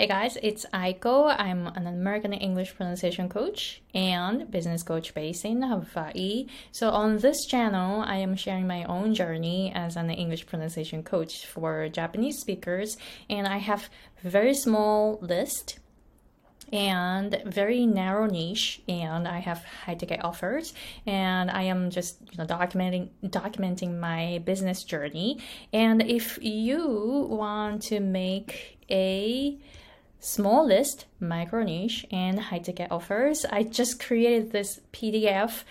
Hey guys, it's Aiko. I'm an American English pronunciation coach and business coach based in Hawaii. So, on this channel, I am sharing my own journey as an English pronunciation coach for Japanese speakers, and I have very small list and very narrow niche and i have high ticket offers and i am just you know documenting documenting my business journey and if you want to make a small list micro niche and high ticket offers. I just created this pdf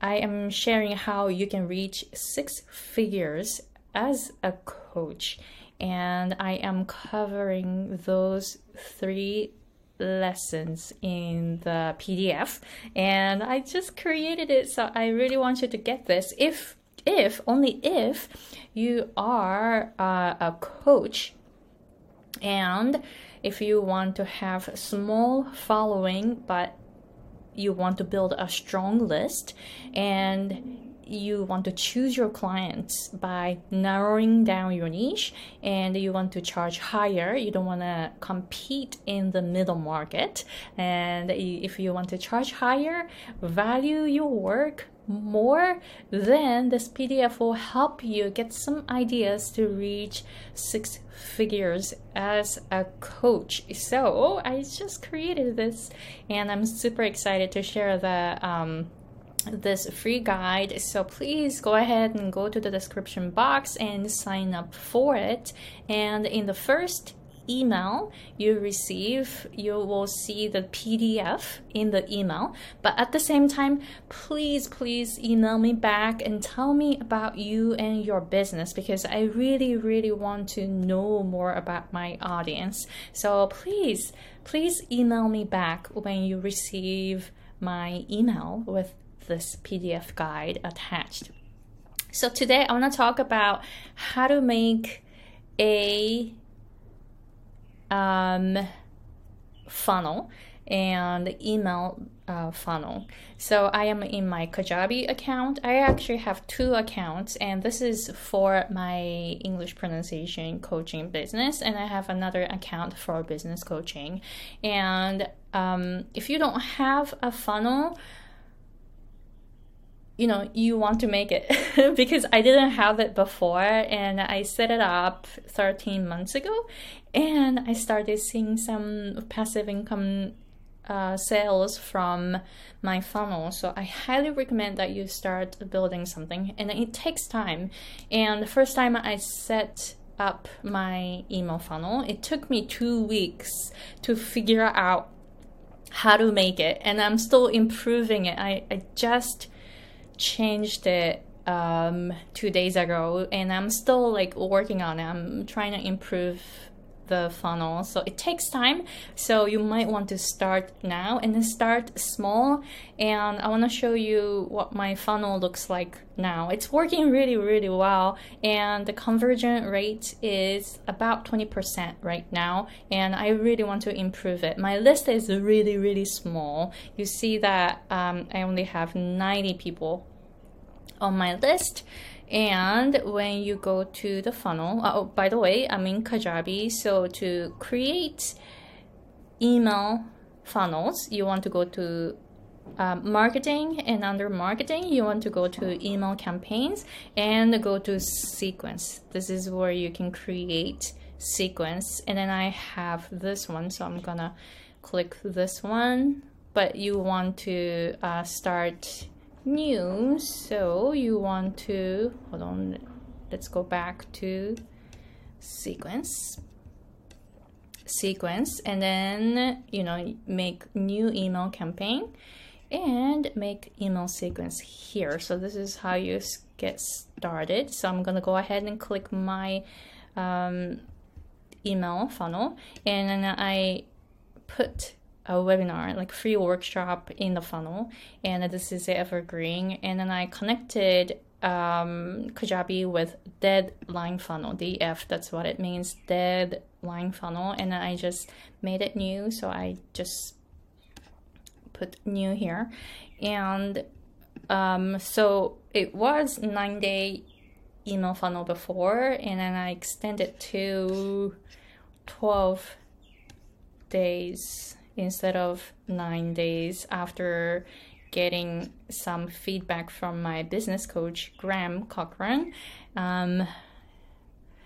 i am sharing how you can reach six figures as a coach and i am covering those three lessons in the PDF and I just created it so I really want you to get this. If if only if you are uh, a coach and if you want to have small following but you want to build a strong list and you want to choose your clients by narrowing down your niche and you want to charge higher you don't want to compete in the middle market and if you want to charge higher value your work more then this pdf will help you get some ideas to reach six figures as a coach so i just created this and i'm super excited to share the um, this free guide. So please go ahead and go to the description box and sign up for it. And in the first email you receive, you will see the PDF in the email. But at the same time, please, please email me back and tell me about you and your business because I really, really want to know more about my audience. So please, please email me back when you receive my email with this PDF guide attached. So today I want to talk about how to make a um, funnel and email uh, funnel. So I am in my Kajabi account. I actually have two accounts, and this is for my English pronunciation coaching business, and I have another account for business coaching. And um, if you don't have a funnel, you know you want to make it. Because i didn't have it before and i set it up 13 months ago and i started seeing some passive income uh, sales from my funnel. So i highly recommend that you start building something and it takes time. And the first time i set up my email funnel it took me two weeks to figure out how to make it and i'm still improving it. I, I just changed it um, two days ago, and I'm still like working on it. I'm trying to improve the funnel. So it takes time. So you might want to start now and then start small. And I want to show you what my funnel looks like now. It's working really, really well. And the conversion rate is about 20% right now. And I really want to improve it. My list is really, really small. You see that um, I only have 90 people on my list and when you go to the funnel uh, oh by the way i'm in kajabi so to create email funnels you want to go to uh, marketing and under marketing you want to go to email campaigns and go to sequence. This is where you can create sequence. And then i have this one so i'm gonna click this one. But you want to uh, start new so you want to hold on let's go back to sequence. Sequence and then you know make new email campaign and make email sequence here. So this is how you get started. So i'm gonna go ahead and click my um, email funnel and then i put a webinar, like free workshop in the funnel, and this is evergreen. And then I connected um, Kajabi with dead line funnel, DF. That's what it means, dead line funnel. And then I just made it new, so I just put new here, and um, so it was nine day email funnel before, and then I extended to twelve days instead of nine days after getting some feedback from my business coach, Graham Cochran. Um,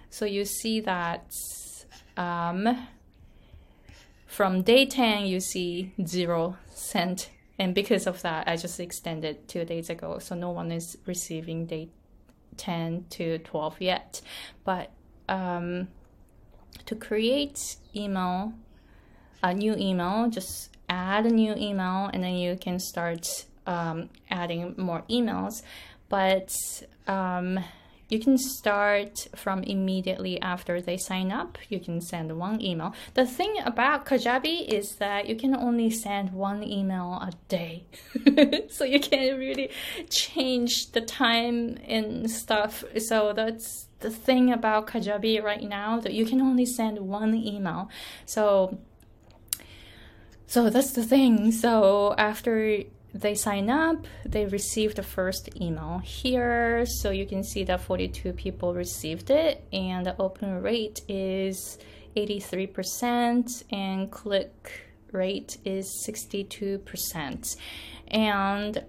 so you see that um, from day 10, you see zero cent. And because of that, I just extended two days ago. So no one is receiving day 10 to 12 yet. But um, to create email, a new email, just add a new email and then you can start um, adding more emails. But um, you can start from immediately after they sign up. You can send one email. The thing about Kajabi is that you can only send one email a day. so you can't really change the time and stuff. So that's the thing about Kajabi right now that you can only send one email. So so that's the thing. So after they sign up, they receive the first email here. So you can see that 42 people received it, and the open rate is 83%, and click rate is 62%. And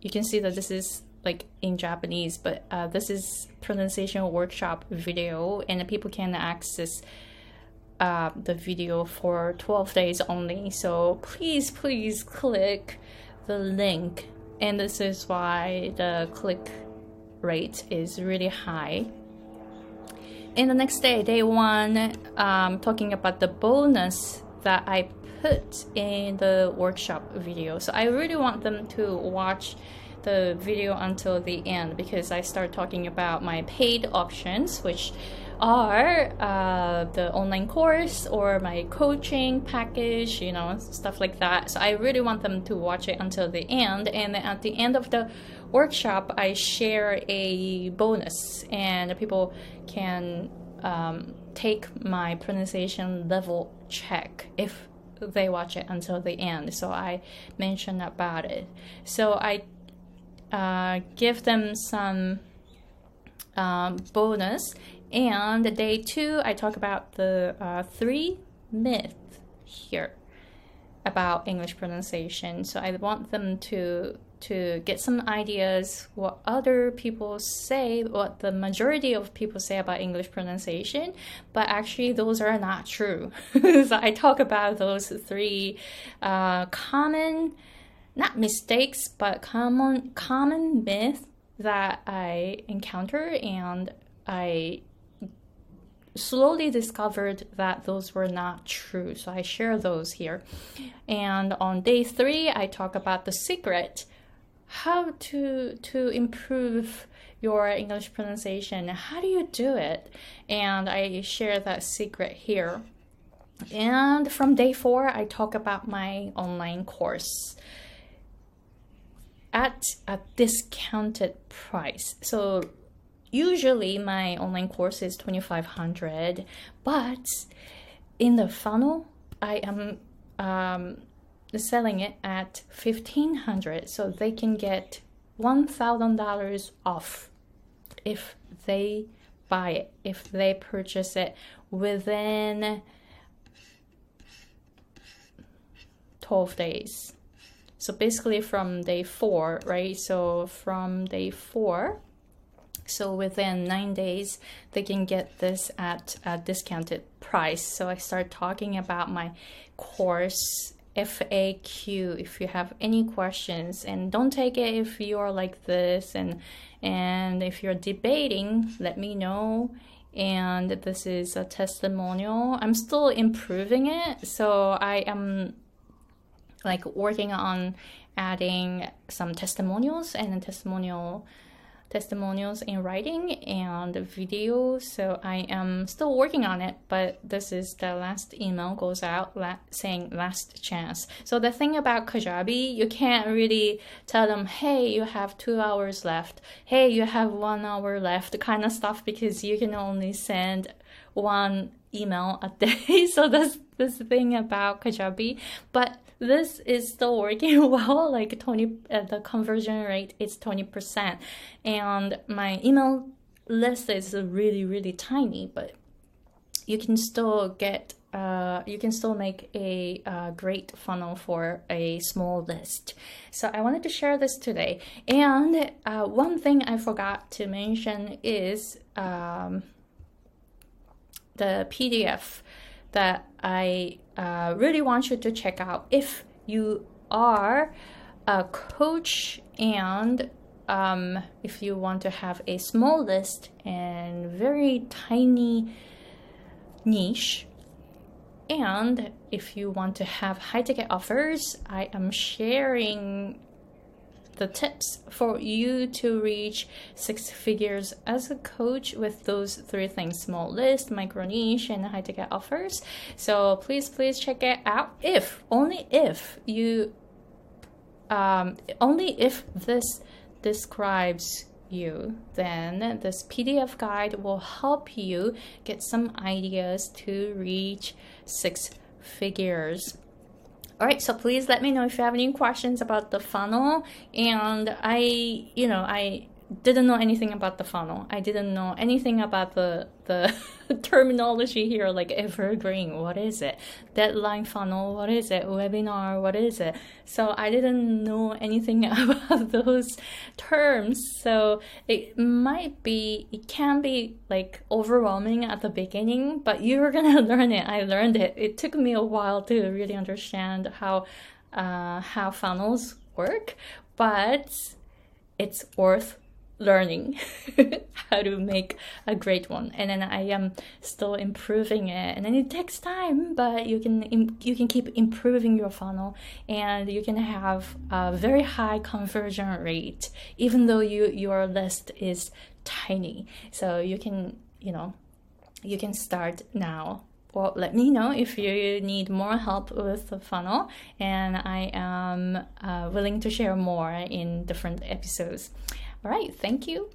you can see that this is like in Japanese, but uh, this is pronunciation workshop video, and people can access uh, the video for 12 days only. So please, please click the link. And this is why the click rate is really high. In the next day, day one, um, talking about the bonus that I put in the workshop video. So I really want them to watch the video until the end because I start talking about my paid options, which are uh, the online course or my coaching package, you know, stuff like that. So I really want them to watch it until the end. And at the end of the workshop, I share a bonus, and people can um, take my pronunciation level check if they watch it until the end. So I mentioned about it. So I uh, give them some um, bonus and day two, I talk about the uh, three myths here about English pronunciation. So I want them to to get some ideas what other people say, what the majority of people say about English pronunciation, but actually those are not true. so I talk about those three uh, common, not mistakes, but common common myths that I encounter and I slowly discovered that those were not true. So I share those here. And on day three, I talk about the secret how to to improve your English pronunciation. How do you do it? And I share that secret here. And from day four, I talk about my online course at a discounted price. So usually my online course is 2500 but in the funnel i am um, selling it at 1500 so they can get $1000 off if they buy it if they purchase it within 12 days. So basically from day four right? So from day four so within nine days, they can get this at a discounted price. So I start talking about my course FAQ if you have any questions. And don't take it if you're like this. And and if you're debating let me know. And this is a testimonial. I'm still improving it. So I am like working on adding some testimonials and a testimonial testimonials in writing and video so i am still working on it but this is the last email goes out la- saying last chance. So the thing about kajabi you can't really tell them hey you have two hours left. Hey you have one hour left kind of stuff because you can only send one email a day. So that's this thing about kajabi. But this is still working well like 20 uh, the conversion rate is 20% and my email list is really really tiny but you can still get uh, you can still make a uh, great funnel for a small list. So I wanted to share this today. And uh, one thing I forgot to mention is um, the PDF that I uh, really want you to check out if you are a coach and um, if you want to have a small list and very tiny niche. And if you want to have high ticket offers i am sharing the tips for you to reach six figures as a coach with those three things small list micro niche and high ticket offers so please please check it out if only if you um, only if this describes you, then this PDF guide will help you get some ideas to reach six figures. All right, so please let me know if you have any questions about the funnel. And I, you know, I didn't know anything about the funnel. I didn't know anything about the the terminology here, like evergreen. What is it? Deadline funnel. What is it? Webinar. What is it? So I didn't know anything about those terms. So it might be, it can be like overwhelming at the beginning, but you're gonna learn it. I learned it. It took me a while to really understand how uh, how funnels work, but it's worth learning how to make a great one. And then i am still improving it. And then it takes time but you can you can keep improving your funnel and you can have a very high conversion rate even though you your list is tiny. So you can you know you can start now. Well, let me know if you need more help with the funnel, and I am uh, willing to share more in different episodes. All right, thank you.